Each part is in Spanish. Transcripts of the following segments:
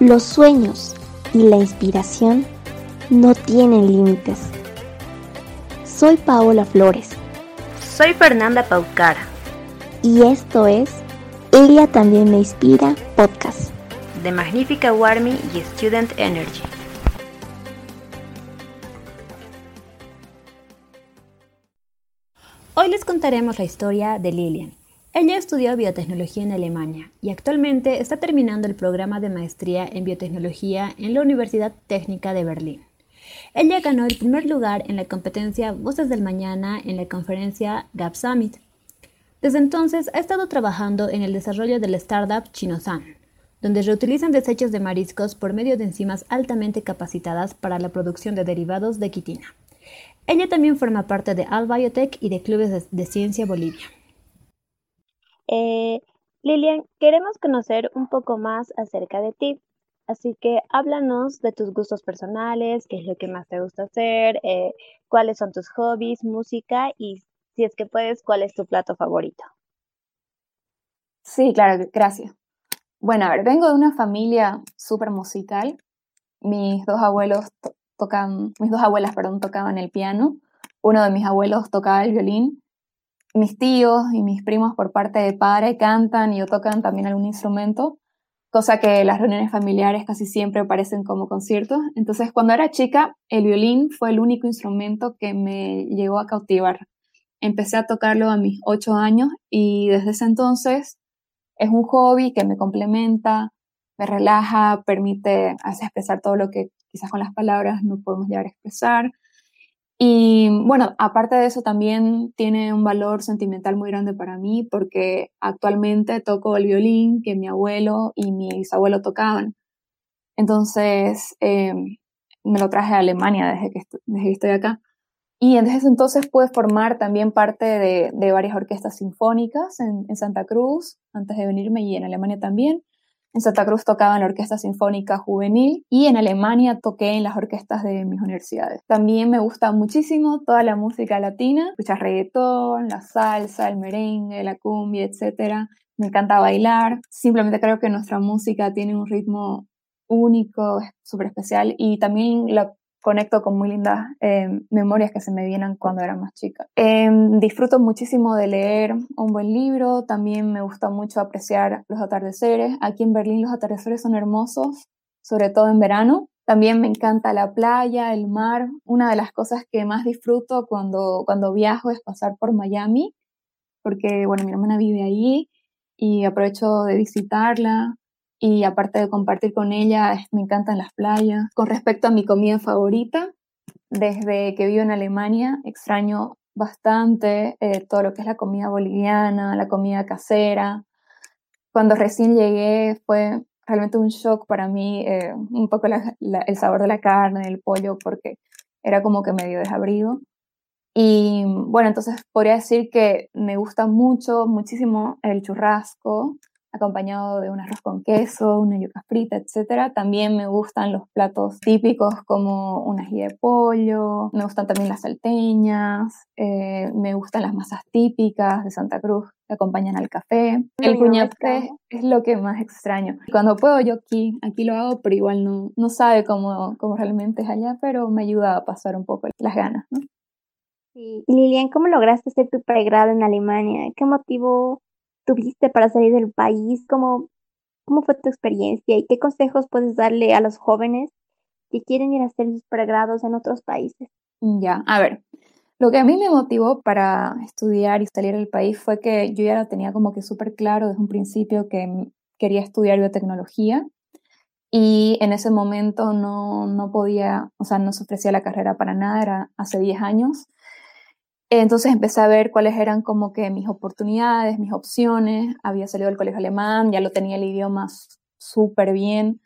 Los sueños y la inspiración no tienen límites. Soy Paola Flores. Soy Fernanda Paucara. Y esto es Ella también me inspira podcast. De Magnífica Warmy y Student Energy. Hoy les contaremos la historia de Lilian, ella estudió biotecnología en Alemania y actualmente está terminando el programa de maestría en biotecnología en la Universidad Técnica de Berlín. Ella ganó el primer lugar en la competencia Voces del Mañana en la conferencia Gap Summit. Desde entonces ha estado trabajando en el desarrollo del startup Chinosan, donde reutilizan desechos de mariscos por medio de enzimas altamente capacitadas para la producción de derivados de quitina. Ella también forma parte de Albiotech y de Clubes de Ciencia Bolivia. Eh, Lilian, queremos conocer un poco más acerca de ti. Así que háblanos de tus gustos personales, qué es lo que más te gusta hacer, eh, cuáles son tus hobbies, música y si es que puedes, cuál es tu plato favorito. Sí, claro, gracias. Bueno, a ver, vengo de una familia súper musical. Mis dos abuelos tocan, mis dos abuelas, perdón, tocaban el piano. Uno de mis abuelos tocaba el violín mis tíos y mis primos por parte de padre cantan y o tocan también algún instrumento, cosa que las reuniones familiares casi siempre parecen como conciertos. Entonces, cuando era chica, el violín fue el único instrumento que me llegó a cautivar. Empecé a tocarlo a mis ocho años y desde ese entonces es un hobby que me complementa, me relaja, permite hacer expresar todo lo que quizás con las palabras no podemos llegar a expresar. Y bueno, aparte de eso también tiene un valor sentimental muy grande para mí porque actualmente toco el violín que mi abuelo y mi bisabuelo tocaban. Entonces eh, me lo traje a Alemania desde que, desde que estoy acá. Y desde entonces pude formar también parte de, de varias orquestas sinfónicas en, en, Santa Cruz, antes de venirme, y en Alemania también. En Santa Cruz tocaba en la Orquesta Sinfónica Juvenil y en Alemania toqué en las orquestas de mis universidades. También me gusta muchísimo toda la música latina, escuchar reggaetón, la salsa, el merengue, la cumbia, etc. Me encanta bailar. Simplemente creo que nuestra música tiene un ritmo único, súper especial y también la conecto con muy lindas eh, memorias que se me vienen cuando era más chica. Eh, disfruto muchísimo de leer un buen libro, también me gusta mucho apreciar los atardeceres. Aquí en Berlín los atardeceres son hermosos, sobre todo en verano. También me encanta la playa, el mar. Una de las cosas que más disfruto cuando, cuando viajo es pasar por Miami, porque, bueno, mi hermana vive ahí y aprovecho de visitarla y aparte de compartir con ella, me encantan las playas. Con respecto a mi comida favorita, desde que vivo en Alemania, extraño bastante eh, todo lo que es la comida boliviana, la comida casera. Cuando recién llegué fue realmente un shock para mí, eh, un poco el sabor de la carne, del pollo, porque era como que medio desabrido. Y bueno, entonces podría decir que me gusta mucho, muchísimo el churrasco, acompañado de un arroz con queso, una yuca frita, etc. También me gustan los platos típicos como un ají de pollo, me gustan también las salteñas, eh, me gustan las masas típicas de Santa Cruz que acompañan al café. El cuñate es lo que más extraño. Cuando puedo yo aquí, aquí lo hago, pero igual no, no sabe cómo, cómo realmente es allá, pero me ayuda a pasar un poco las ganas. ¿no? Lilian, ¿cómo lograste hacer tu pregrado en Alemania? ¿Qué motivo tuviste para salir del país? ¿Cómo, ¿Cómo fue tu experiencia y qué consejos puedes darle a los jóvenes que quieren ir a hacer sus pregrados en otros países? Ya, a ver, lo que a mí me motivó para estudiar y salir del país fue que yo ya lo tenía como que súper claro desde un principio que quería estudiar biotecnología y en ese momento no, no podía, o sea, no se ofrecía la carrera para nada, era hace 10 años. Entonces empecé a ver cuáles eran como que mis oportunidades, mis opciones. Había salido del colegio alemán, ya lo tenía el idioma súper bien.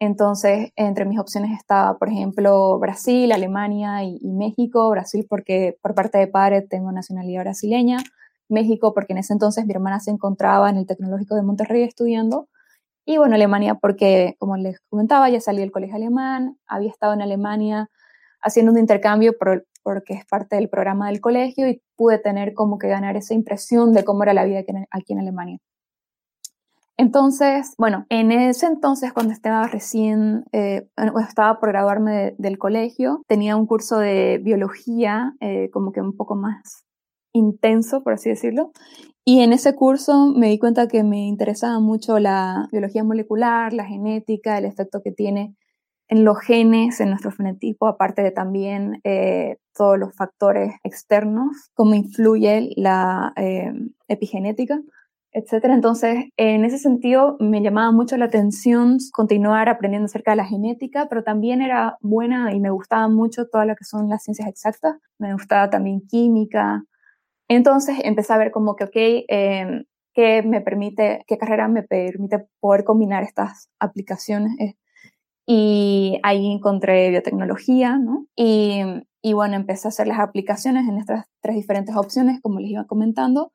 Entonces, entre mis opciones estaba, por ejemplo, Brasil, Alemania y, México. Brasil porque por parte de padre tengo nacionalidad brasileña. México porque en ese entonces mi hermana se encontraba en el Tecnológico de Monterrey estudiando. Y bueno, Alemania porque, como les comentaba, ya salí del colegio alemán, había estado en Alemania haciendo un intercambio por, porque es parte del programa del colegio y pude tener como que ganar esa impresión de cómo era la vida aquí en, Alemania. Entonces, bueno, en ese entonces, cuando estaba recién, eh, estaba por graduarme del colegio, tenía un curso de biología, eh, como que un poco más intenso, por así decirlo. Y en ese curso me di cuenta que me interesaba mucho la biología molecular, la genética, el efecto que tiene en los genes, en nuestro fenotipo, aparte de también eh, todos los factores externos, cómo influye la eh, epigenética, etc. Entonces, en ese sentido, me llamaba mucho la atención continuar aprendiendo acerca de la genética, pero también era buena y me gustaba mucho todo lo que son las ciencias exactas. Me gustaba también química. Entonces, empecé a ver como que, ok, eh, ¿qué me permite, qué carrera me permite poder combinar estas aplicaciones y ahí encontré biotecnología, ¿no? Y, y, bueno, empecé a hacer las aplicaciones en estas tres diferentes opciones, como les iba comentando,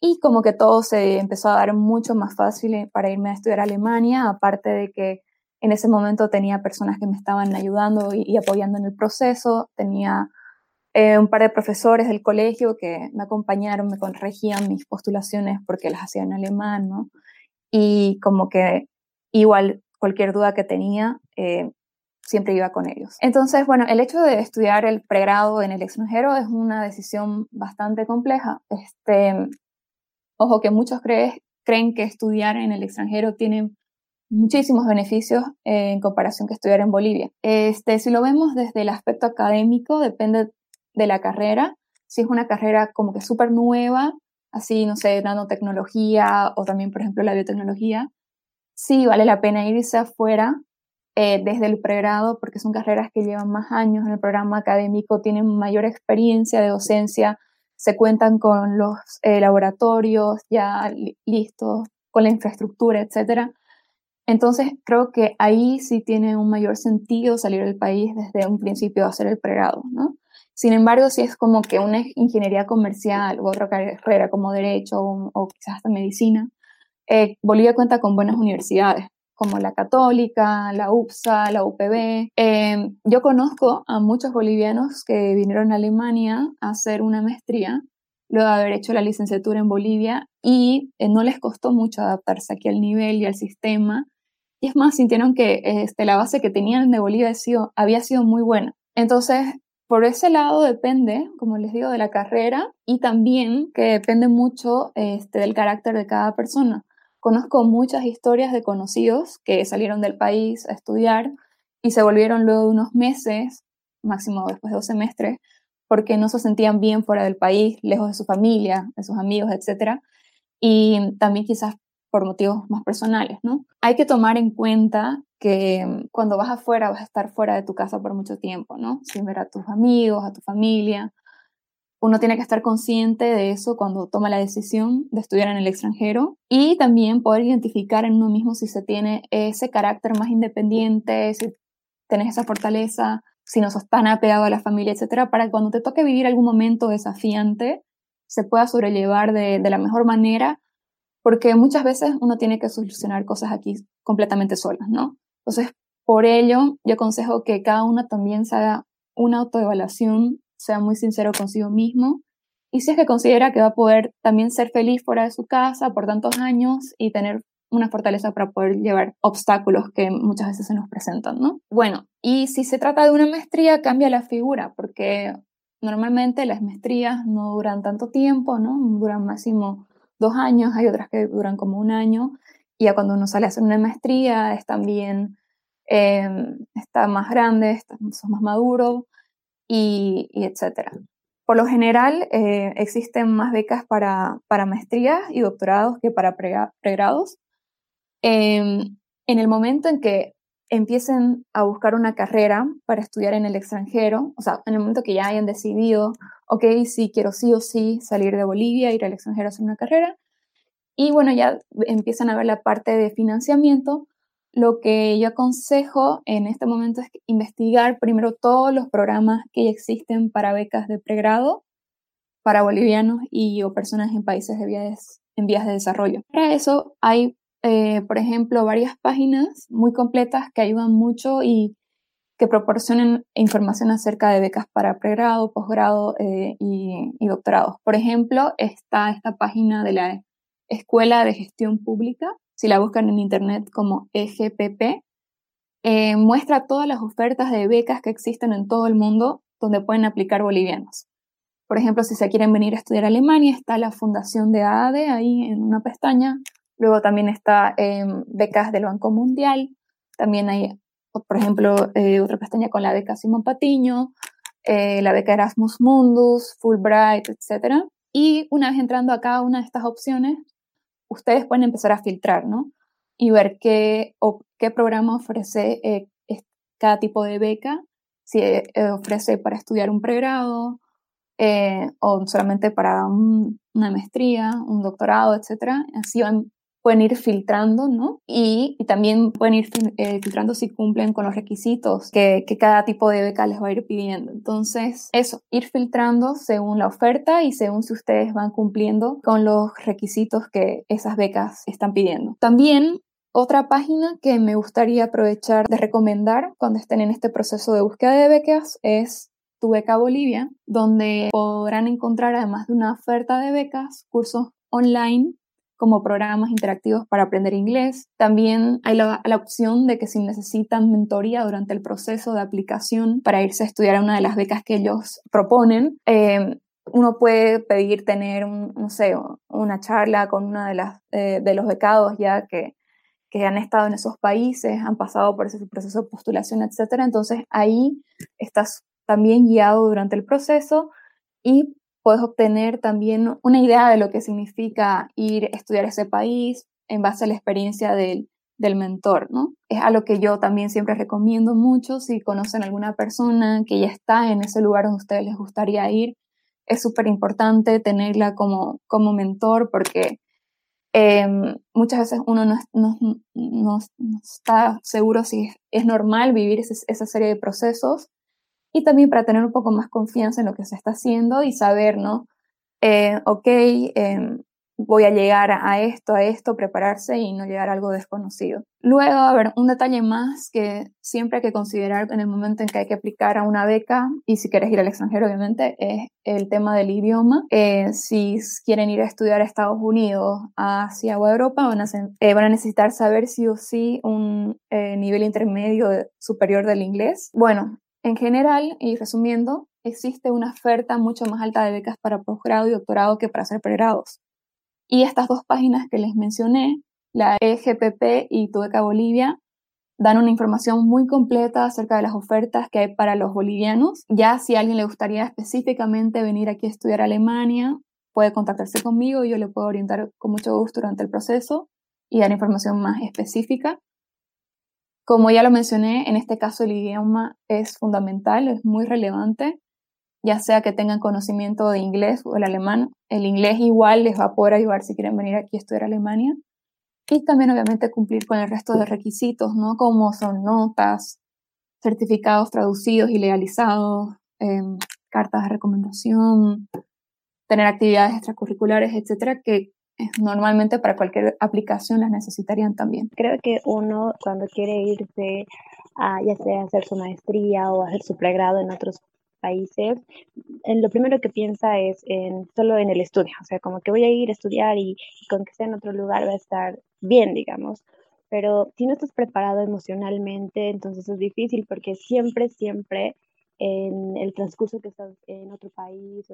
y como que todo se empezó a dar mucho más fácil para irme a estudiar a Alemania, aparte de que en ese momento tenía personas que me estaban ayudando y, apoyando en el proceso, tenía eh, un par de profesores del colegio que me acompañaron, me corregían mis postulaciones porque las hacía en alemán, ¿no? Y como que igual cualquier duda que tenía, eh, siempre iba con ellos. Entonces, bueno, el hecho de estudiar el pregrado en el extranjero es una decisión bastante compleja. Este, ojo que muchos creen que estudiar en el extranjero tiene muchísimos beneficios en comparación que estudiar en Bolivia. Este, si lo vemos desde el aspecto académico, depende de la carrera. Si es una carrera como que súper nueva, así, no sé, nanotecnología o también, por ejemplo, la biotecnología, sí vale la pena irse afuera eh, desde el pregrado porque son carreras que llevan más años en el programa académico, tienen mayor experiencia de docencia, se cuentan con los eh, laboratorios ya listos, con la infraestructura, etc. Entonces creo que ahí sí tiene un mayor sentido salir del país desde un principio a hacer el pregrado, ¿no? Sin embargo, si es como que una ingeniería comercial u otra carrera como derecho o, o quizás hasta medicina, eh, Bolivia cuenta con buenas universidades, como la Católica, la UPSA, la UPB. Eh, yo conozco a muchos bolivianos que vinieron a Alemania a hacer una maestría luego de haber hecho la licenciatura en Bolivia y eh, no les costó mucho adaptarse aquí al nivel y al sistema. Y es más, sintieron que este, la base que tenían de Bolivia había sido muy buena. Entonces, por ese lado depende, como les digo, de la carrera y también que depende mucho este, del carácter de cada persona. Conozco muchas historias de conocidos que salieron del país a estudiar y se volvieron luego de unos meses, máximo después de dos semestres, porque no se sentían bien fuera del país, lejos de su familia, de sus amigos, etc. Y también quizás por motivos más personales, ¿no? Hay que tomar en cuenta que cuando vas afuera vas a estar fuera de tu casa por mucho tiempo, ¿no? Sin ver a tus amigos, a tu familia, uno tiene que estar consciente de eso cuando toma la decisión de estudiar en el extranjero y también poder identificar en uno mismo si se tiene ese carácter más independiente, si tienes esa fortaleza, si no sos tan apegado a la familia, etcétera, para que cuando te toque vivir algún momento desafiante se pueda sobrellevar de, de la mejor manera, porque muchas veces uno tiene que solucionar cosas aquí completamente solas, ¿no? Entonces, por ello, yo aconsejo que cada uno también se haga una autoevaluación sea muy sincero consigo mismo y si es que considera que va a poder también ser feliz fuera de su casa por tantos años y tener una fortaleza para poder llevar obstáculos que muchas veces se nos presentan, ¿no? Bueno, y si se trata de una maestría, cambia la figura, porque normalmente las maestrías no duran tanto tiempo, ¿no? Duran máximo dos años, hay otras que duran como un año, y ya cuando uno sale a hacer una maestría es también, eh, está más grande, está, más maduro, y, etcétera. Por lo general, eh, existen más becas para, para maestrías y doctorados que para pregrados. Em, en el momento en que empiecen a buscar una carrera para estudiar en el extranjero, o sea, en el momento que ya hayan decidido, ok, sí, quiero sí o sí salir de Bolivia, ir al extranjero a hacer una carrera, y bueno, ya empiezan a ver la parte de financiamiento, lo que yo aconsejo en este momento es investigar primero todos los programas que ya existen para becas de pregrado para bolivianos y o personas en países de en vías de desarrollo. Para eso hay, eh, por ejemplo, varias páginas muy completas que ayudan mucho y que proporcionan información acerca de becas para pregrado, posgrado eh, y, y doctorados. Por ejemplo, está esta página de la Escuela de Gestión Pública, si la buscan en internet como EGPP, eh, muestra todas las ofertas de becas que existen en todo el mundo donde pueden aplicar bolivianos. Por ejemplo, si se quieren venir a estudiar Alemania, está la Fundación de AADE ahí en una pestaña. Luego también está em, becas del Banco Mundial. También hay, por ejemplo, eh, otra pestaña con la beca Simón Patiño, eh, la beca Erasmus Mundus, Fulbright, etc. Y una vez entrando a cada una de estas opciones, ustedes pueden empezar a filtrar, ¿no? Y ver qué, o, qué programa ofrece eh, cada tipo de beca, si eh, ofrece para estudiar un pregrado eh, o solamente para una maestría, un doctorado, etc. Así van pueden ir filtrando, ¿no? Y, también pueden ir eh, filtrando si cumplen con los requisitos que, cada tipo de beca les va a ir pidiendo. Entonces, eso, ir filtrando según la oferta y según si ustedes van cumpliendo con los requisitos que esas becas están pidiendo. También otra página que me gustaría aprovechar de recomendar cuando estén en este proceso de búsqueda de becas es Tu Beca Bolivia, donde podrán encontrar además de una oferta de becas, cursos online como programas interactivos para aprender inglés. También hay la, opción de que si necesitan mentoría durante el proceso de aplicación para irse a estudiar a una de las becas que ellos proponen, eh, uno puede pedir tener, un, no sé, una charla con una de, las, eh, de los becados ya que, que han estado en esos países, han pasado por ese proceso de postulación, etc. Entonces ahí estás también guiado durante el proceso y puedes obtener también una idea de lo que significa ir a estudiar a ese país en base a la experiencia del, del mentor, ¿no? Es algo que yo también siempre recomiendo mucho si conocen a alguna persona que ya está en ese lugar donde a ustedes les gustaría ir. Es súper importante tenerla como, como mentor porque em, muchas veces uno no, no, no, está seguro si es, normal vivir esa serie de procesos y también para tener un poco más confianza en lo que se está haciendo y saber, ¿no? Eh, ok, em, voy a llegar a esto, a esto, prepararse y no llegar a algo desconocido. Luego, a ver, un detalle más que siempre hay que considerar en el momento en que hay que aplicar a una beca y si quieres ir al extranjero, obviamente, es el tema del idioma. Eh, si quieren ir a estudiar a Estados Unidos, Asia o Europa, van a, eh, van a necesitar saber sí o sí un nivel intermedio superior del inglés. Bueno, en general, y resumiendo, existe una oferta mucho más alta de becas para posgrado y doctorado que para hacer pregrados. Y estas dos páginas que les mencioné, la EGPP y Tu Beca Bolivia, dan una información muy completa acerca de las ofertas que hay para los bolivianos. Ya si a alguien le gustaría específicamente venir aquí a estudiar a Alemania, puede contactarse conmigo y yo le puedo orientar con mucho gusto durante el proceso y dar información más específica. Como ya lo mencioné, en este caso el idioma es fundamental, es muy relevante, ya sea que tengan conocimiento de inglés o el alemán. El inglés igual les va a poder ayudar si quieren venir aquí a estudiar Alemania. Y también obviamente cumplir con el resto de requisitos, ¿no? Como son notas, certificados traducidos y legalizados, em, cartas de recomendación, tener actividades extracurriculares, etcétera, que normalmente para cualquier aplicación las necesitarían también. Creo que uno cuando quiere irse a ya sea hacer su maestría o hacer su pregrado en otros países, lo primero que piensa es en solo en el estudio, o sea, como que voy a ir a estudiar y, con que sea en otro lugar va a estar bien, digamos. Pero si no estás preparado emocionalmente, entonces es difícil porque siempre, siempre en el transcurso que estás en otro país,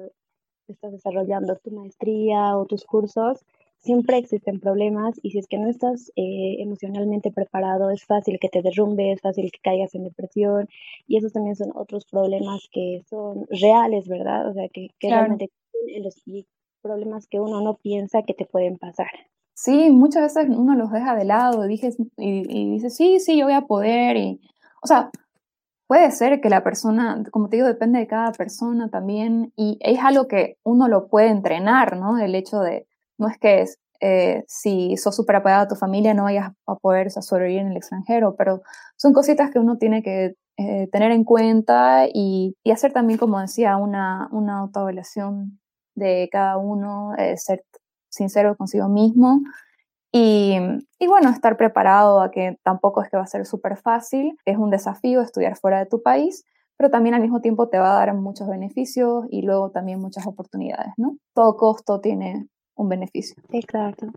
estás desarrollando tu maestría o tus cursos, siempre existen problemas y si es que no estás eh, emocionalmente preparado, es fácil que te derrumbes, es fácil que caigas en depresión y esos también son otros problemas que son reales, ¿verdad? O sea, que, que realmente los problemas que uno no piensa que te pueden pasar. Sí, muchas veces uno los deja de lado y, dices, y, y dice, sí, sí, yo voy a poder. Y, o sea, puede ser que la persona, como te digo, depende de cada persona también y es algo que uno lo puede entrenar, ¿no? El hecho de, no es que eh, si sos súper a tu familia no vayas a poder sobrevivir en el extranjero, pero son cositas que uno tiene que eh, tener en cuenta y, y, hacer también, como decía, una, una autoevaluación de cada uno, eh, ser sincero consigo mismo y, y, bueno, estar preparado a que tampoco es que va a ser súper fácil, es un desafío estudiar fuera de tu país, pero también al mismo tiempo te va a dar muchos beneficios y luego también muchas oportunidades, ¿no? Todo costo tiene un beneficio. Exacto.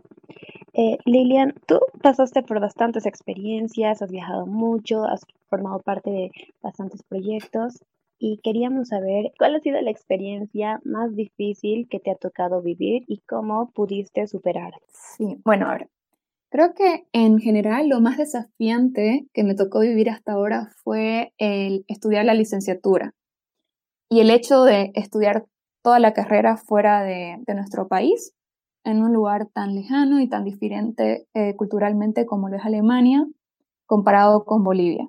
Eh, Lilian, tú pasaste por bastantes experiencias, has viajado mucho, has formado parte de bastantes proyectos y queríamos saber cuál ha sido la experiencia más difícil que te ha tocado vivir y cómo pudiste superar. Sí, bueno, ahora, creo que en general lo más desafiante que me tocó vivir hasta ahora fue el estudiar la licenciatura y el hecho de estudiar toda la carrera fuera de, nuestro país, en un lugar tan lejano y tan diferente eh, culturalmente como lo es Alemania, comparado con Bolivia.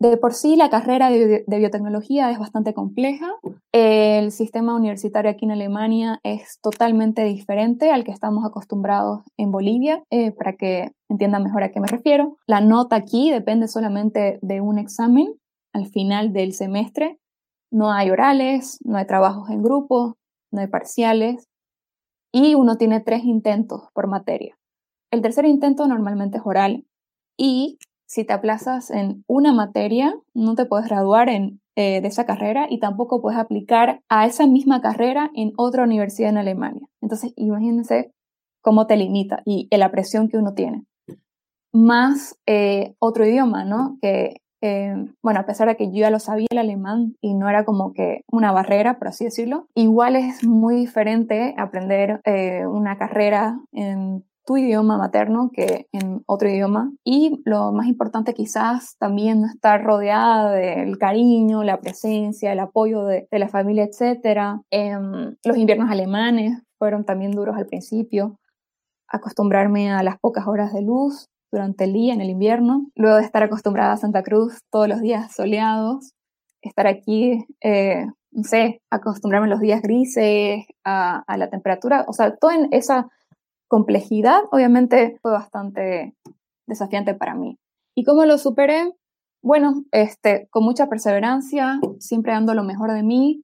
De por sí, la carrera de, biotecnología es bastante compleja. El sistema universitario aquí en Alemania es totalmente diferente al que estamos acostumbrados en Bolivia, eh, para que entiendan mejor a qué me refiero. La nota aquí depende solamente de un examen al final del semestre. No hay orales, no hay trabajos en grupo, no hay parciales y uno tiene tres intentos por materia. El tercer intento normalmente es oral y si te aplazas en una materia, no te puedes graduar en, eh, de esa carrera y tampoco puedes aplicar a esa misma carrera en otra universidad en Alemania. Entonces, imagínense cómo te limita y, la presión que uno tiene. Más eh, otro idioma, ¿no? Que, eh, bueno, a pesar de que yo ya lo sabía el alemán y no era como que una barrera, por así decirlo, igual es muy diferente aprender una carrera en tu idioma materno que en otro idioma. Y lo más importante quizás también estar rodeada del cariño, la presencia, el apoyo de, la familia, etc. Em, los inviernos alemanes fueron también duros al principio. Acostumbrarme a las pocas horas de luz durante el día en el invierno, luego de estar acostumbrada a Santa Cruz todos los días soleados, estar aquí, eh, no sé, acostumbrarme a los días grises, a, a la temperatura, o sea, todo en esa complejidad, obviamente fue bastante desafiante para mí. ¿Y cómo lo superé? Bueno, este, con mucha perseverancia, siempre dando lo mejor de mí,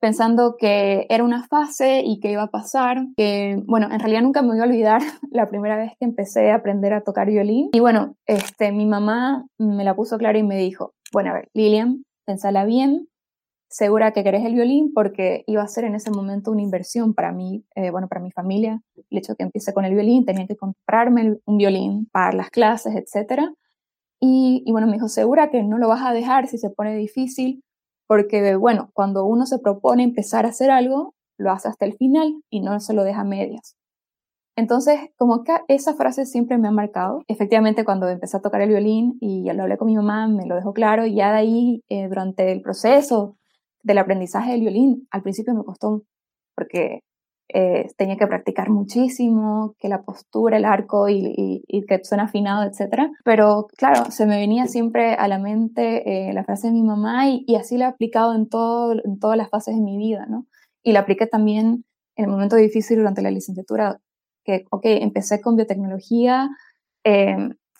pensando que era una fase y que iba a pasar, que, bueno, en realidad nunca me voy a olvidar la primera vez que empecé a aprender a tocar violín. Y bueno, este, mi mamá me la puso clara y me dijo, bueno, a ver, Lilian, pensala bien, segura que querés el violín porque iba a ser en ese momento una inversión para mí, eh, bueno, para mi familia. El hecho de que empiece con el violín, tenía que comprarme un violín para las clases, etc. Y, y, bueno, me dijo, segura que no lo vas a dejar si se pone difícil, porque bueno, cuando uno se propone empezar a hacer algo, lo hace hasta el final y no se lo deja a medias. Entonces, como que esa frase siempre me ha marcado. Efectivamente, cuando empecé a tocar el violín y ya lo hablé con mi mamá, me lo dejó claro y ya de ahí, eh, durante el proceso del aprendizaje del violín, al principio me costó porque eh, tenía que practicar muchísimo, que la postura, el arco y, que suena afinado, etc. Pero claro, se me venía siempre a la mente eh, la frase de mi mamá y, así la he aplicado en, todo, en todas las fases de mi vida, ¿no? Y la apliqué también en el momento difícil durante la licenciatura, que, ok, empecé con biotecnología, eh,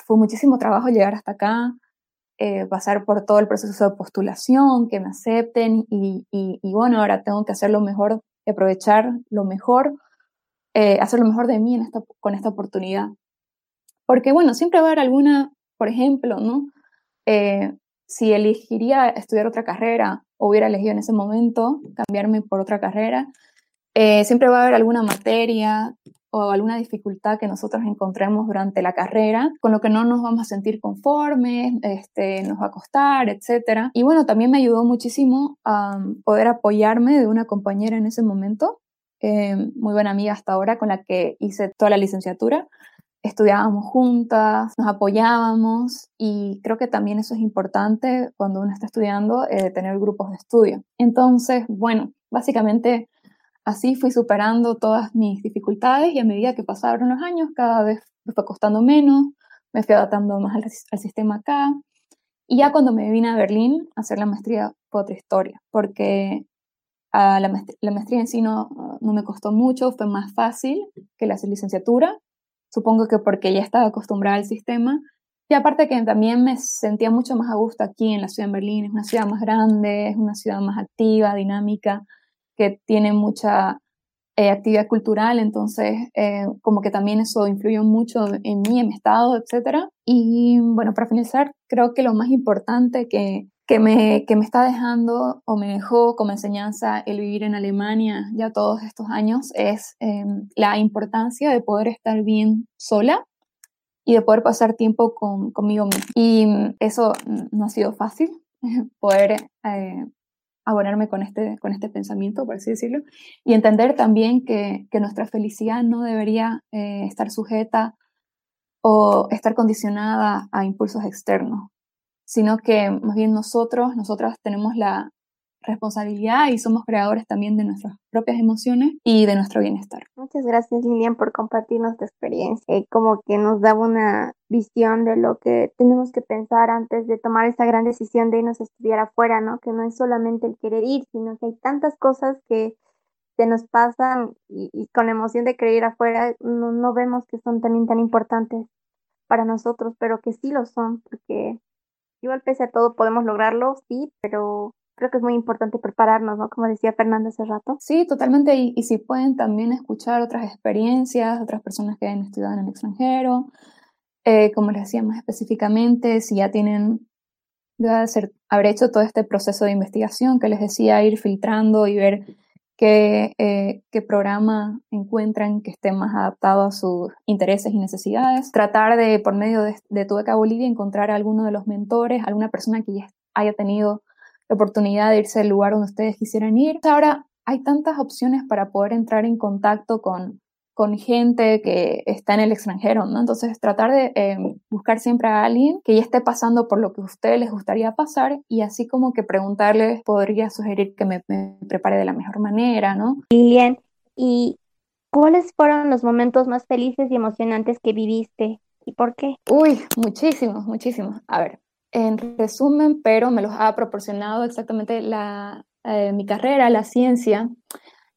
fue muchísimo trabajo llegar hasta acá, eh, pasar por todo el proceso de postulación, que me acepten y, y, bueno, ahora tengo que hacer lo mejor, aprovechar lo mejor, eh, hacer lo mejor de mí en esta, con esta oportunidad. Porque bueno, siempre va a haber alguna, por ejemplo, ¿no? Eh, si elegiría estudiar otra carrera hubiera elegido en ese momento cambiarme por otra carrera, siempre va a haber alguna materia o alguna dificultad que nosotros encontremos durante la carrera, con lo que no nos vamos a sentir conformes, este, nos va a costar, etc. Y bueno, también me ayudó muchísimo a poder apoyarme de una compañera en ese momento, eh, muy buena amiga hasta ahora, con la que hice toda la licenciatura. Estudiábamos juntas, nos apoyábamos y creo que también eso es importante cuando uno está estudiando, eh, tener grupos de estudio. Entonces, bueno, básicamente Así fui superando todas mis dificultades y a medida que pasaron los años, cada vez me fue costando menos, me fui adaptando más al, sistema acá. Y ya cuando me vine a Berlín a hacer la maestría fue otra historia, porque a la, maestría, en sí no, no me costó mucho, fue más fácil que la licenciatura, supongo que porque ya estaba acostumbrada al sistema. Y aparte que también me sentía mucho más a gusto aquí en la ciudad de Berlín, es una ciudad más grande, es una ciudad más activa, dinámica que tiene mucha, eh, actividad cultural, entonces eh, como que también eso influyó mucho en mí, en mi estado, etc. Y bueno, para finalizar, creo que lo más importante que, que, me, que me está dejando o me dejó como enseñanza el vivir en Alemania ya todos estos años es em, la importancia de poder estar bien sola y de poder pasar tiempo con, conmigo misma. Y eso no ha sido fácil, poder eh, abonarme con este, con este pensamiento, por así decirlo, y entender también que, que nuestra felicidad no debería eh, estar sujeta o estar condicionada a impulsos externos, sino que más bien nosotros, nosotras tenemos la, responsabilidad y somos creadores también de nuestras propias emociones y de nuestro bienestar. Muchas gracias Lilian por compartirnos tu experiencia. Eh, como que nos daba una visión de lo que tenemos que pensar antes de tomar esa gran decisión de irnos a estudiar afuera, ¿no? Que no es solamente el querer ir, sino que hay tantas cosas que se nos pasan y, con emoción de querer ir afuera no, no vemos que son también tan importantes para nosotros, pero que sí lo son, porque igual pese a todo podemos lograrlo, sí, pero creo que es muy importante prepararnos, ¿no? Como decía Fernando hace rato. Sí, totalmente. Y, si pueden también escuchar otras experiencias, otras personas que han estudiado en el extranjero, eh, como les decía más específicamente, si ya tienen, debe ser, haber hecho todo este proceso de investigación que les decía, ir filtrando y ver qué, eh, qué programa encuentran que esté más adaptado a sus intereses y necesidades. Tratar de, por medio de, de tu beca Bolivia, encontrar a alguno de los mentores, alguna persona que ya haya tenido la oportunidad de irse al lugar donde ustedes quisieran ir. Ahora hay tantas opciones para poder entrar en contacto con, con gente que está en el extranjero, ¿no? Entonces, tratar de eh, buscar siempre a alguien que ya esté pasando por lo que a ustedes les gustaría pasar y así como que preguntarles, podría sugerir que me, me prepare de la mejor manera, ¿no? Lilian, ¿y cuáles fueron los momentos más felices y emocionantes que viviste y por qué? Uy, muchísimos, muchísimos. A ver, en resumen, pero me los ha proporcionado exactamente la, eh, mi carrera, la ciencia.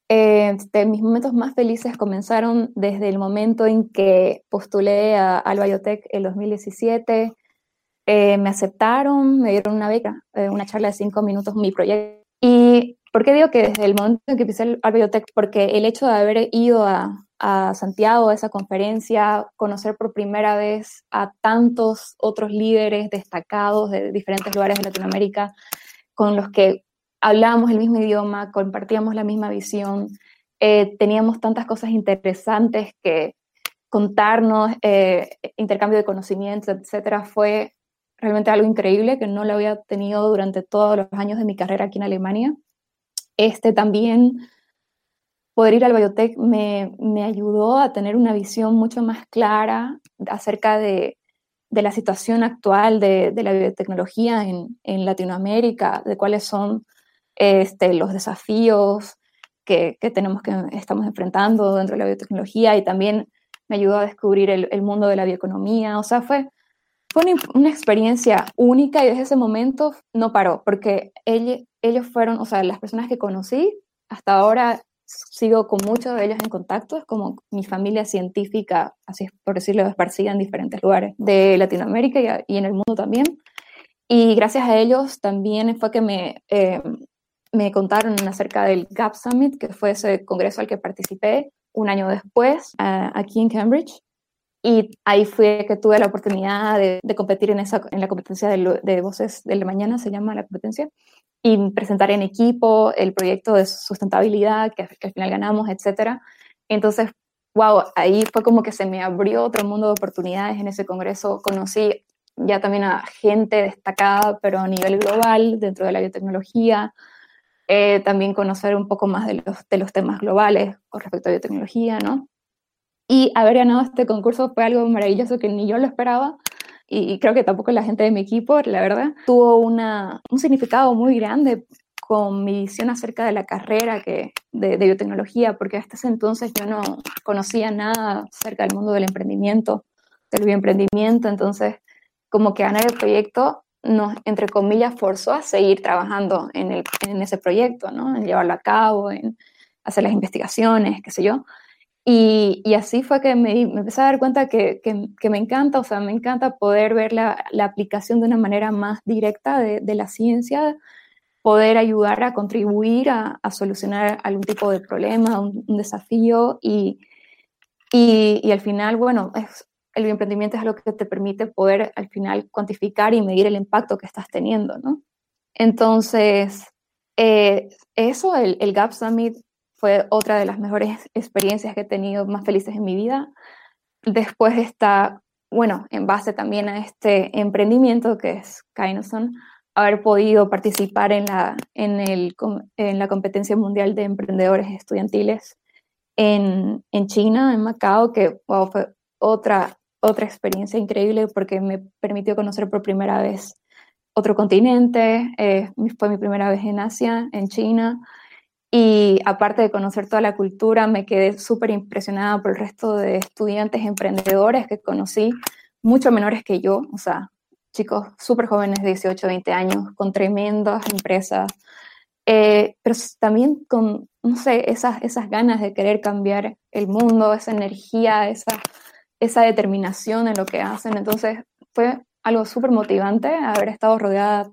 Este, mis momentos más felices comenzaron desde el momento en que postulé a, al Biotech en 2017. Eh, me aceptaron, me dieron una beca, eh, una charla de cinco minutos, mi proyecto. ¿Y por qué digo que desde el momento en que empecé al Biotech? Porque el hecho de haber ido a, a Santiago, a esa conferencia, conocer por primera vez a tantos otros líderes destacados de diferentes lugares de Latinoamérica con los que hablábamos el mismo idioma, compartíamos la misma visión, eh, teníamos tantas cosas interesantes que contarnos, eh, intercambio de conocimientos, etcétera, fue realmente algo increíble que no lo había tenido durante todos los años de mi carrera aquí en Alemania. Este también poder ir al biotech me, me, ayudó a tener una visión mucho más clara acerca de, de la situación actual de, de la biotecnología en, en, Latinoamérica, de cuáles son este, los desafíos que, que, tenemos que estamos enfrentando dentro de la biotecnología y también me ayudó a descubrir el, el mundo de la bioeconomía. O sea, fue, fue una, una, experiencia única y desde ese momento no paró, porque ellos, fueron, o sea, las personas que conocí hasta ahora sigo con muchos de ellos en contacto, es como mi familia científica, así por decirlo, esparcida en diferentes lugares de Latinoamérica y, en el mundo también. Y gracias a ellos también fue que me, eh, me contaron acerca del GAP Summit, que fue ese congreso al que participé un año después, uh, aquí en Cambridge. Y ahí fue que tuve la oportunidad de, de competir en, esa, en la competencia de, de voces de la mañana, se llama la competencia y presentar en equipo el proyecto de sustentabilidad que, que al final ganamos, etc. Entonces, wow, ahí fue como que se me abrió otro mundo de oportunidades en ese congreso. Conocí ya también a gente destacada, pero a nivel global, dentro de la biotecnología. Eh, también conocer un poco más de los, de los temas globales con respecto a biotecnología, ¿no? Y haber ganado este concurso fue algo maravilloso que ni yo lo esperaba y, creo que tampoco la gente de mi equipo, la verdad, tuvo una, un significado muy grande con mi visión acerca de la carrera que, de, biotecnología, porque hasta ese entonces yo no conocía nada acerca del mundo del emprendimiento, del bioemprendimiento, entonces como que ganar el proyecto nos, entre comillas, forzó a seguir trabajando en, el, en ese proyecto, ¿no? En llevarlo a cabo, en hacer las investigaciones, qué sé yo. Y, así fue que me, me, empecé a dar cuenta que, que, me encanta, o sea, me encanta poder ver la, la aplicación de una manera más directa de, de, la ciencia, poder ayudar a contribuir a, solucionar algún tipo de problema, un, desafío y, y, al final, bueno, es, el bioemprendimiento es algo que te permite poder al final cuantificar y medir el impacto que estás teniendo, ¿no? Entonces, eh, eso, el, el Gap Summit fue otra de las mejores experiencias que he tenido más felices en mi vida. Después está, bueno, en base también a este emprendimiento que es Kainoson, haber podido participar en la, en, el, en la competencia mundial de emprendedores estudiantiles en, en China, en Macao, que fue otra, otra experiencia increíble porque me permitió conocer por primera vez otro continente, eh, fue mi primera vez en Asia, en China, y aparte de conocer toda la cultura, me quedé súper impresionada por el resto de estudiantes emprendedores que conocí, mucho menores que yo, o sea, chicos súper jóvenes de 18, 20 años, con tremendas empresas, eh, pero también con, no sé, esas, esas ganas de querer cambiar el mundo, esa energía, esa, esa determinación en lo que hacen. Entonces fue algo súper motivante haber estado rodeada,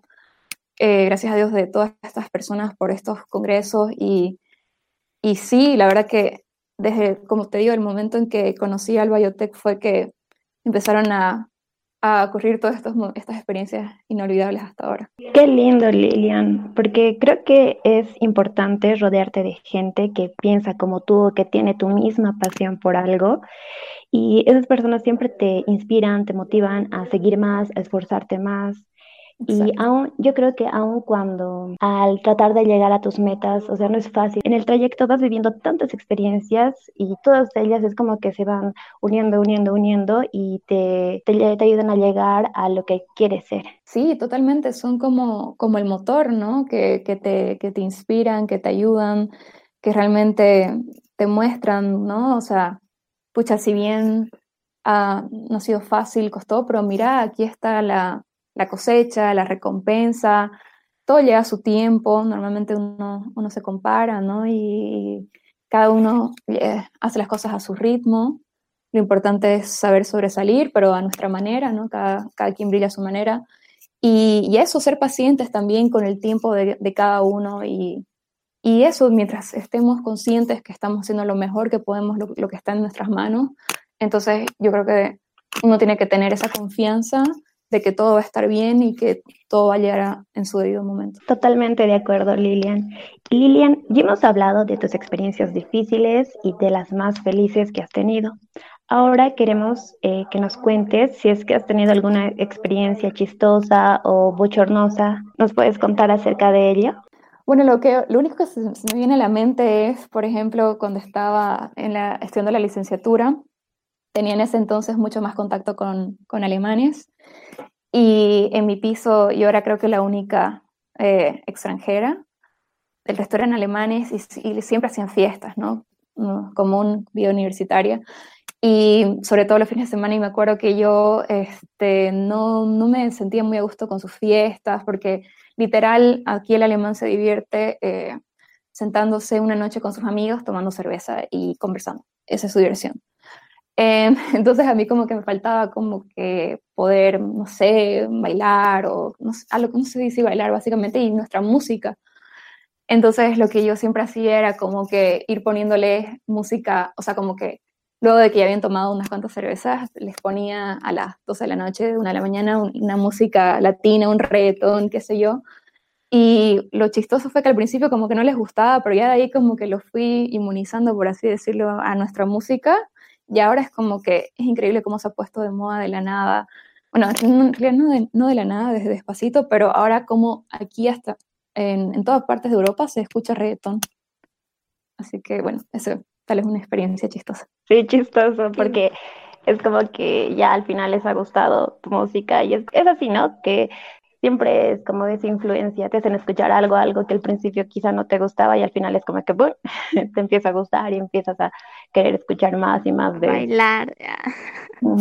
eh, gracias a Dios, de todas estas personas por estos congresos y, y sí, la verdad que desde, como te digo, el momento en que conocí al Biotech fue que empezaron a, a ocurrir todas estas, estas experiencias inolvidables hasta ahora. Qué lindo, Lilian, porque creo que es importante rodearte de gente que piensa como tú, que tiene tu misma pasión por algo. Y esas personas siempre te inspiran, te motivan a seguir más, a esforzarte más. Y aún, yo creo que aún cuando al tratar de llegar a tus metas, o sea, no es fácil. En el trayecto vas viviendo tantas experiencias y todas ellas es como que se van uniendo, uniendo, uniendo y te, te, te ayudan a llegar a lo que quieres ser. Sí, totalmente. Son como, como el motor, ¿no? Que, que, te, que te inspiran, que te ayudan, que realmente te muestran, ¿no? O sea, pucha, si bien ah, no ha sido fácil, costó, pero mira, aquí está la la cosecha, la recompensa, todo llega a su tiempo, normalmente uno, uno se compara, ¿no? Y, cada uno eh, hace las cosas a su ritmo. Lo importante es saber sobresalir, pero a nuestra manera, ¿no? Cada, cada quien brilla a su manera. Y, y, eso, ser pacientes también con el tiempo de, de cada uno y, y, eso, mientras estemos conscientes que estamos haciendo lo mejor que podemos, lo, lo que está en nuestras manos, entonces yo creo que uno tiene que tener esa confianza de que todo va a estar bien y que todo va a llegar en su debido momento. Totalmente de acuerdo, Lilian. Lilian, ya hemos hablado de tus experiencias difíciles y de las más felices que has tenido. Ahora queremos eh, que nos cuentes si es que has tenido alguna experiencia chistosa o bochornosa. ¿Nos puedes contar acerca de ello? Bueno, lo, que, lo único que se, me viene a la mente es, por ejemplo, cuando estaba en la, estudiando la licenciatura, tenía en ese entonces mucho más contacto con, con alemanes y en mi piso yo era creo que la única eh, extranjera. El resto eran alemanes y, siempre hacían fiestas, ¿no? Como un vida universitaria. Y sobre todo los fines de semana, y me acuerdo que yo este, no, no me sentía muy a gusto con sus fiestas, porque literal aquí el alemán se divierte eh, sentándose una noche con sus amigos, tomando cerveza y conversando. Esa es su diversión. Em, entonces a mí como que me faltaba como que poder, no sé, bailar o no sé, algo, no sé si bailar básicamente y nuestra música. Entonces lo que yo siempre hacía era como que ir poniéndole música, o sea, como que luego de que ya habían tomado unas cuantas cervezas, les ponía a las 12 de la noche, una de la mañana, una música latina, un reggaetón, qué sé yo. Y lo chistoso fue que al principio como que no les gustaba, pero ya de ahí como que lo fui inmunizando, por así decirlo, a nuestra música y ahora es como que es increíble cómo se ha puesto de moda de la nada. Bueno, en realidad no de, no de la nada, desde despacito, pero ahora como aquí hasta en, en, todas partes de Europa se escucha reggaetón. Así que bueno, eso tal es una experiencia chistosa. Sí, chistoso, porque es como que ya al final les ha gustado tu música y es, es así, ¿no? Que siempre es como esa influencia, te hacen escuchar algo, algo que al principio quizá no te gustaba y al final es como que te empieza a gustar y empiezas a querer escuchar más y más de... Bailar.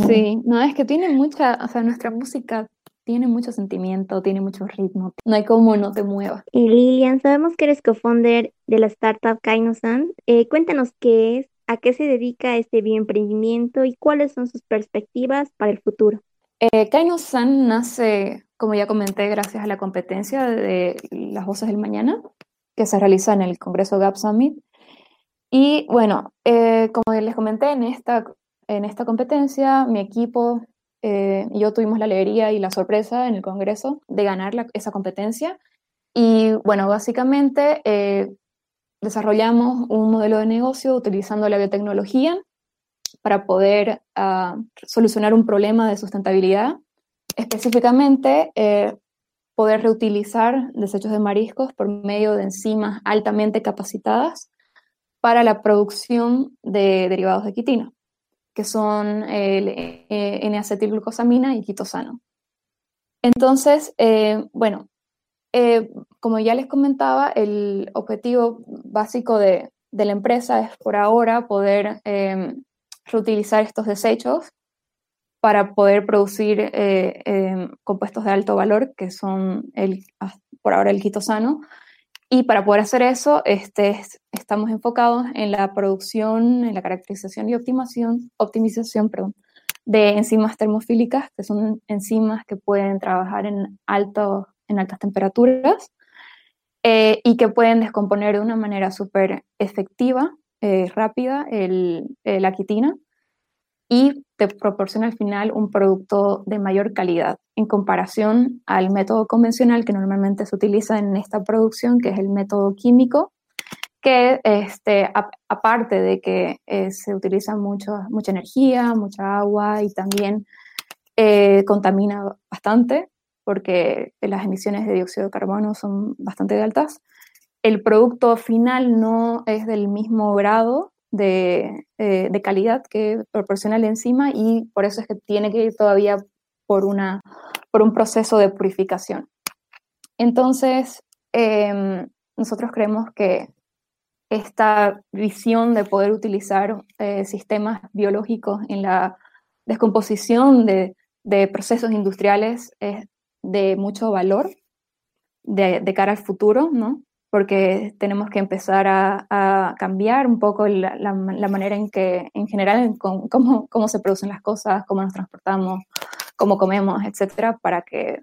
Sí, no, es que tiene mucha, o sea, nuestra música tiene mucho sentimiento, tiene mucho ritmo, no hay como no te mueva. Y Lilian, sabemos que eres co-founder de la startup Kainosan. Eh, cuéntanos qué es, a qué se dedica este bioemprendimiento y cuáles son sus perspectivas para el futuro. Eh, Kaino-san nace, como ya comenté, gracias a la competencia de las voces del mañana, que se realiza en el Congreso Gap Summit. Y bueno, eh, como les comenté, en esta, en esta competencia, mi equipo eh, y yo tuvimos la alegría y la sorpresa en el Congreso de ganar esa competencia. Y bueno, básicamente eh, desarrollamos un modelo de negocio utilizando la biotecnología para poder ah, solucionar un problema de sustentabilidad, específicamente poder reutilizar desechos de mariscos por medio de enzimas altamente capacitadas para la producción de derivados de quitina, que son el eh, N-acetilglucosamina y quitosano. Entonces, eh, bueno, eh, como ya les comentaba, el objetivo básico de la empresa es por ahora poder reutilizar estos desechos para poder producir eh, em, compuestos de alto valor, que son ah, por ahora el quitosano. Y para poder hacer eso, este, estamos enfocados en la producción, en la caracterización y optimización, optimización de enzimas termofílicas, que son enzimas que pueden trabajar en, alto, en altas temperaturas eh, y que pueden descomponer de una manera súper efectiva, eh, rápida, el, la quitina y te proporciona al final un producto de mayor calidad en comparación al método convencional que normalmente se utiliza en esta producción, que es el método químico, que este, aparte de que eh, se utiliza mucho, mucha energía, mucha agua y también eh, contamina bastante, porque las emisiones de dióxido de carbono son bastante altas, el producto final no es del mismo grado eh, de, calidad que proporciona la enzima y por eso es que tiene que ir todavía por, una, por un proceso de purificación. Entonces, em, nosotros creemos que esta visión de poder utilizar eh, sistemas biológicos en la descomposición de, procesos industriales es de mucho valor de, de, cara al futuro, ¿no? Porque tenemos que empezar a, cambiar un poco la, manera en que, en general, cómo, cómo, se producen las cosas, cómo nos transportamos, cómo comemos, etcétera, para que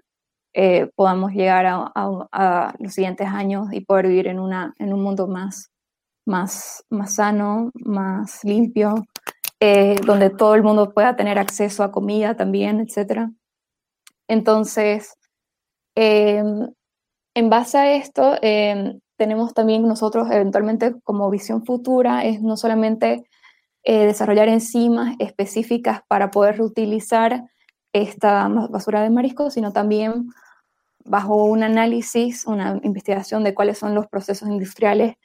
eh, podamos llegar a, los siguientes años y poder vivir en, una, en un mundo más, más, más sano, más limpio, eh, donde todo el mundo pueda tener acceso a comida también, etcétera. Entonces, eh, en base a esto, em, tenemos también nosotros eventualmente como visión futura, es no solamente eh, desarrollar enzimas específicas para poder reutilizar esta basura de mariscos, sino también bajo un análisis, una investigación de cuáles son los procesos industriales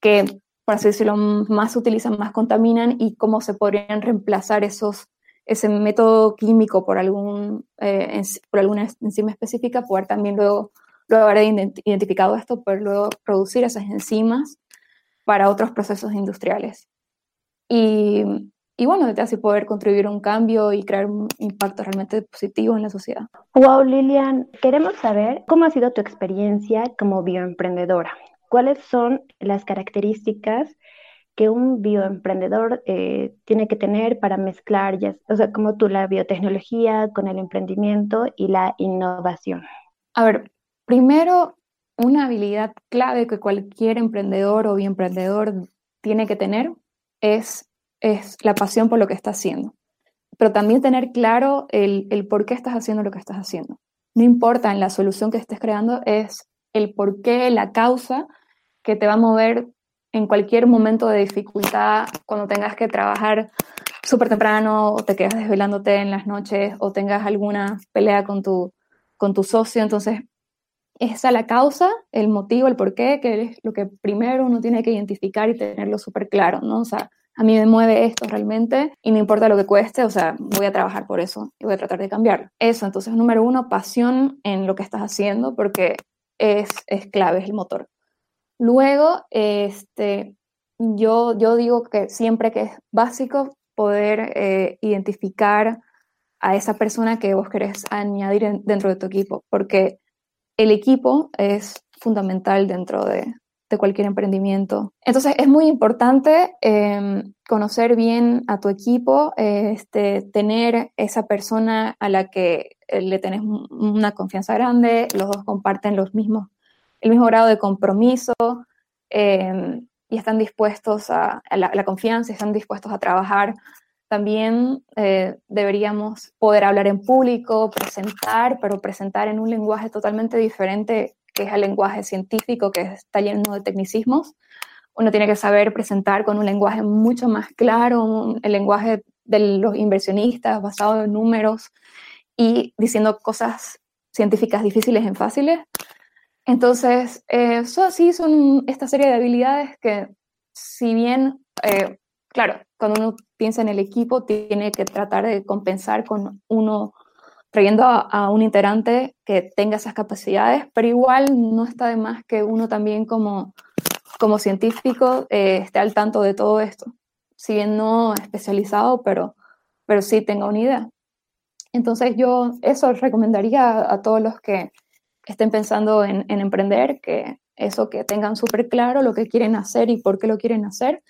que, por así decirlo, más utilizan, más contaminan y cómo se podrían reemplazar esos, ese método químico por, algún, eh, por alguna enzima específica, poder también luego luego haber identificado esto, poder luego producir esas enzimas para otros procesos industriales. Y, y bueno, así poder contribuir a un cambio y crear un impacto realmente positivo en la sociedad. Wow, Lilian, queremos saber cómo ha sido tu experiencia como bioemprendedora. ¿Cuáles son las características que un bioemprendedor eh, tiene que tener para mezclar, ya, o sea, como tú, la biotecnología con el emprendimiento y la innovación? A ver, Primero, una habilidad clave que cualquier emprendedor o emprendedor tiene que tener es, es la pasión por lo que está haciendo. Pero también tener claro el, el por qué estás haciendo lo que estás haciendo. No importa en la solución que estés creando, es el por qué, la causa que te va a mover en cualquier momento de dificultad, cuando tengas que trabajar súper temprano o te quedas desvelándote en las noches o tengas alguna pelea con tu, con tu socio. Entonces, esa la causa, el motivo, el porqué, que es lo que primero uno tiene que identificar y tenerlo súper claro, ¿no? O sea, a mí me mueve esto realmente y no importa lo que cueste, o sea, voy a trabajar por eso y voy a tratar de cambiarlo. Eso, entonces, número uno, pasión en lo que estás haciendo porque es, es clave, es el motor. Luego, este, yo, yo digo que siempre que es básico poder eh, identificar a esa persona que vos querés añadir dentro de tu equipo, porque el equipo es fundamental dentro de, cualquier emprendimiento. Entonces es muy importante em, conocer bien a tu equipo, este, tener esa persona a la que eh, le tenés una confianza grande, los dos comparten los mismos, el mismo grado de compromiso em, y están dispuestos a, la, la, confianza, están dispuestos a trabajar. También eh, deberíamos poder hablar en público, presentar, pero presentar en un lenguaje totalmente diferente que es el lenguaje científico, que está lleno de tecnicismos. Uno tiene que saber presentar con un lenguaje mucho más claro, el lenguaje de los inversionistas basado en números y diciendo cosas científicas difíciles en fáciles. Entonces, eh, eso sí son esta serie de habilidades que, si bien, eh, claro, cuando uno piensa en el equipo, tiene que tratar de compensar con uno trayendo a, un integrante que tenga esas capacidades, pero igual no está de más que uno también como, como científico eh, esté al tanto de todo esto, si bien no especializado, pero, pero sí tenga una idea. Entonces yo eso recomendaría a, todos los que estén pensando en, emprender, que eso que tengan súper claro lo que quieren hacer y por qué lo quieren hacer.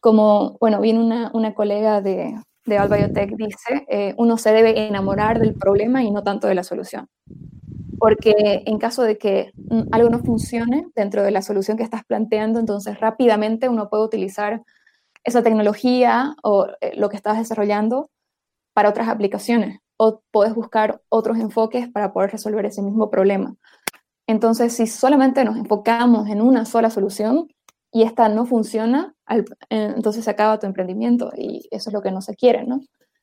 Como, bueno, viene una, una colega de, de Albiotech dice, eh, uno se debe enamorar del problema y no tanto de la solución. Porque en caso de que algo no funcione dentro de la solución que estás planteando, entonces rápidamente uno puede utilizar esa tecnología o eh, lo que estás desarrollando para otras aplicaciones o puedes buscar otros enfoques para poder resolver ese mismo problema. Entonces, si solamente nos enfocamos en una sola solución, y esta no funciona, eh, entonces se acaba tu emprendimiento y eso es lo que no se quiere, ¿no?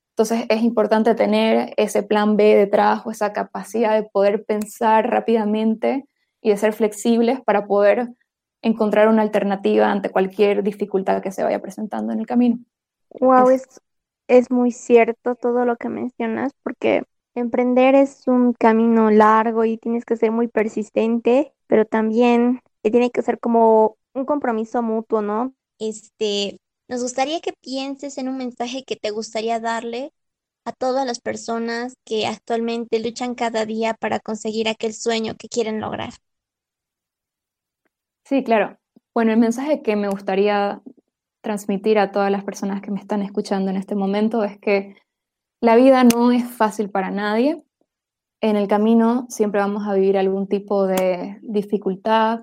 Entonces es importante tener ese plan B de trabajo, esa capacidad de poder pensar rápidamente y de ser flexibles para poder encontrar una alternativa ante cualquier dificultad que se vaya presentando en el camino. Wow, es, es muy cierto todo lo que mencionas, porque emprender es un camino largo y tienes que ser muy persistente, pero también tiene que ser como un compromiso mutuo, ¿no? Este, nos gustaría que pienses en un mensaje que te gustaría darle a todas las personas que actualmente luchan cada día para conseguir aquel sueño que quieren lograr. Sí, claro. Bueno, el mensaje que me gustaría transmitir a todas las personas que me están escuchando en este momento es que la vida no es fácil para nadie. En el camino siempre vamos a vivir algún tipo de dificultad,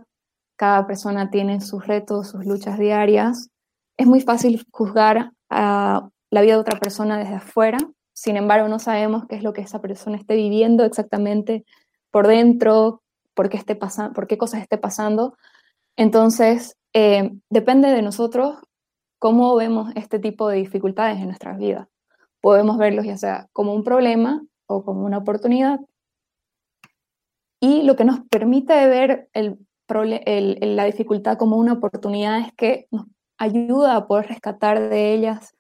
cada persona tiene sus retos, sus luchas diarias. Es muy fácil juzgar a la vida de otra persona desde afuera, sin embargo no sabemos qué es lo que esa persona esté viviendo exactamente por dentro, por qué, esté por qué cosas esté pasando. Entonces, eh, depende de nosotros cómo vemos este tipo de dificultades en nuestras vidas. Podemos verlos ya sea como un problema o como una oportunidad. Y lo que nos permite ver el la dificultad como una oportunidad es que nos ayuda a poder rescatar de ellas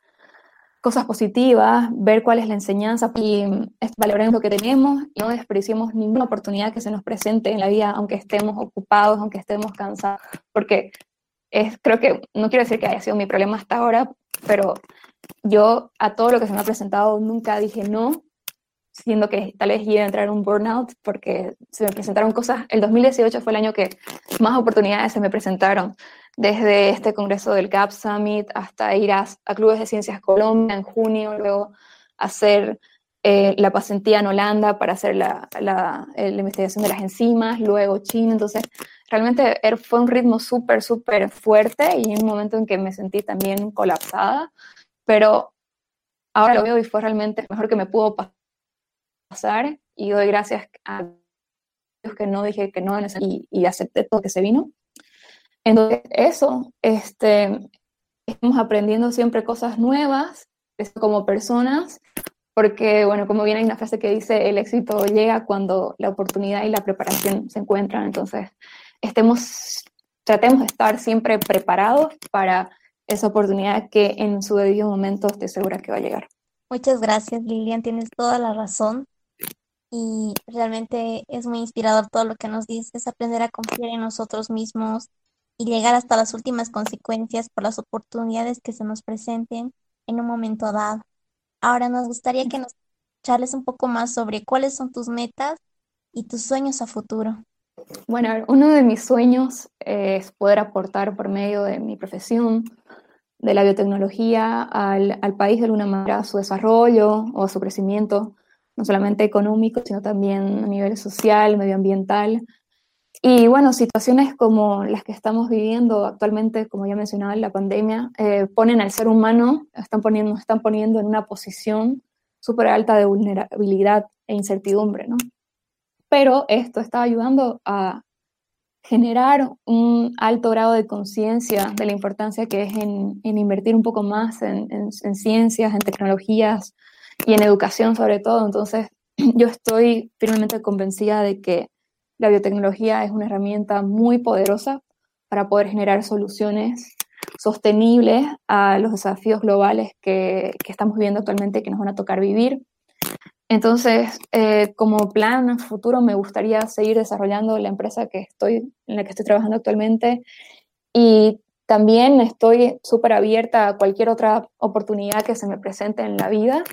cosas positivas, ver cuál es la enseñanza y valoremos lo que tenemos y no despreciemos ninguna oportunidad que se nos presente en la vida, aunque estemos ocupados, aunque estemos cansados, porque es, creo que, no quiero decir que haya sido mi problema hasta ahora, pero yo a todo lo que se me ha presentado nunca dije no, siendo que tal vez iba a entrar en un burnout porque se me presentaron cosas. El 2018 fue el año que más oportunidades se me presentaron, desde este congreso del GAP Summit hasta ir a, Clubes de Ciencias Colombia en junio, luego hacer eh, la pasantía en Holanda para hacer la, la, la, investigación de las enzimas, luego China. Entonces, realmente er, fue un ritmo súper, súper fuerte y un momento en que me sentí también colapsada, pero ahora lo veo y fue realmente mejor que me pudo pasar y doy gracias a Dios que no dije que no y, y acepté todo que se vino. Entonces, eso, este, estamos aprendiendo siempre cosas nuevas como personas, porque, bueno, como bien hay una frase que dice, el éxito llega cuando la oportunidad y la preparación se encuentran, entonces, estemos, tratemos de estar siempre preparados para esa oportunidad que en su debido momento estoy segura que va a llegar. Muchas gracias, Lilian, tienes toda la razón y realmente es muy inspirador todo lo que nos dices, aprender a confiar en nosotros mismos y llegar hasta las últimas consecuencias por las oportunidades que se nos presenten en un momento dado. Ahora nos gustaría que nos charles un poco más sobre cuáles son tus metas y tus sueños a futuro. Bueno, uno de mis sueños es poder aportar por medio de mi profesión de la biotecnología al, al, país de alguna manera a su desarrollo o a su crecimiento, no solamente económico, sino también a nivel social, medioambiental. Y bueno, situaciones como las que estamos viviendo actualmente, como ya mencionaba, la pandemia, eh, ponen al ser humano, están poniendo, están poniendo en una posición súper alta de vulnerabilidad e incertidumbre, ¿no? Pero esto está ayudando a generar un alto grado de conciencia de la importancia que es en, invertir un poco más en, en, ciencias, en tecnologías y en educación sobre todo. Entonces, yo estoy firmemente convencida de que la biotecnología es una herramienta muy poderosa para poder generar soluciones sostenibles a los desafíos globales que, que estamos viviendo actualmente que nos van a tocar vivir. Entonces, eh, como plan futuro, me gustaría seguir desarrollando la empresa que estoy, en la que estoy trabajando actualmente y también estoy súper abierta a cualquier otra oportunidad que se me presente en la vida.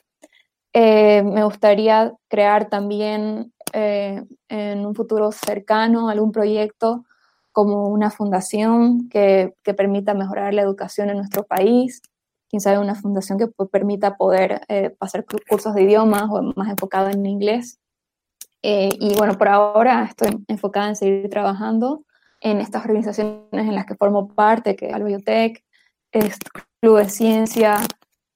Eh, me gustaría crear también eh, en un futuro cercano algún proyecto como una fundación que, que permita mejorar la educación en nuestro país quién sabe, una fundación que permita poder eh, pasar cursos de idiomas o más enfocado en inglés. Eh, y bueno, por ahora estoy enfocada en seguir trabajando en estas organizaciones en las que formo parte, que es Albiotech, Club de Ciencia,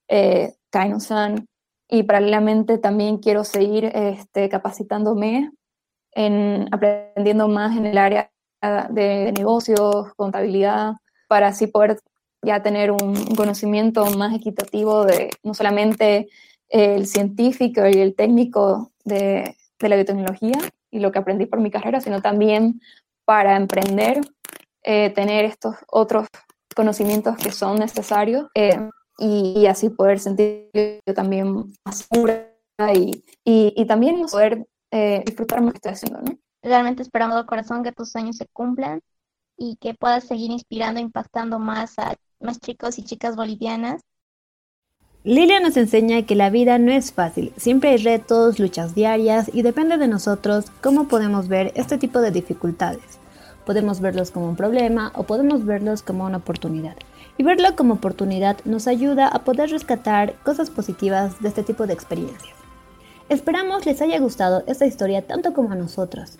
eh, Kainosan, y paralelamente también quiero seguir este, capacitándome en aprendiendo más en el área de negocios, contabilidad, para así poder ya tener un, conocimiento más equitativo de no solamente el científico y el técnico de, de, la biotecnología y lo que aprendí por mi carrera, sino también para emprender, eh, tener estos otros conocimientos que son necesarios eh, y, así poder sentir yo también más segura y, y, también poder eh, disfrutar lo que estoy haciendo. ¿no? Realmente esperamos de corazón que tus sueños se cumplan y que puedas seguir inspirando, impactando más a más chicos y chicas bolivianas. Lilia nos enseña que la vida no es fácil, siempre hay retos, luchas diarias y depende de nosotros cómo podemos ver este tipo de dificultades. Podemos verlos como un problema o podemos verlos como una oportunidad. Y verlo como oportunidad nos ayuda a poder rescatar cosas positivas de este tipo de experiencias. Esperamos les haya gustado esta historia tanto como a nosotros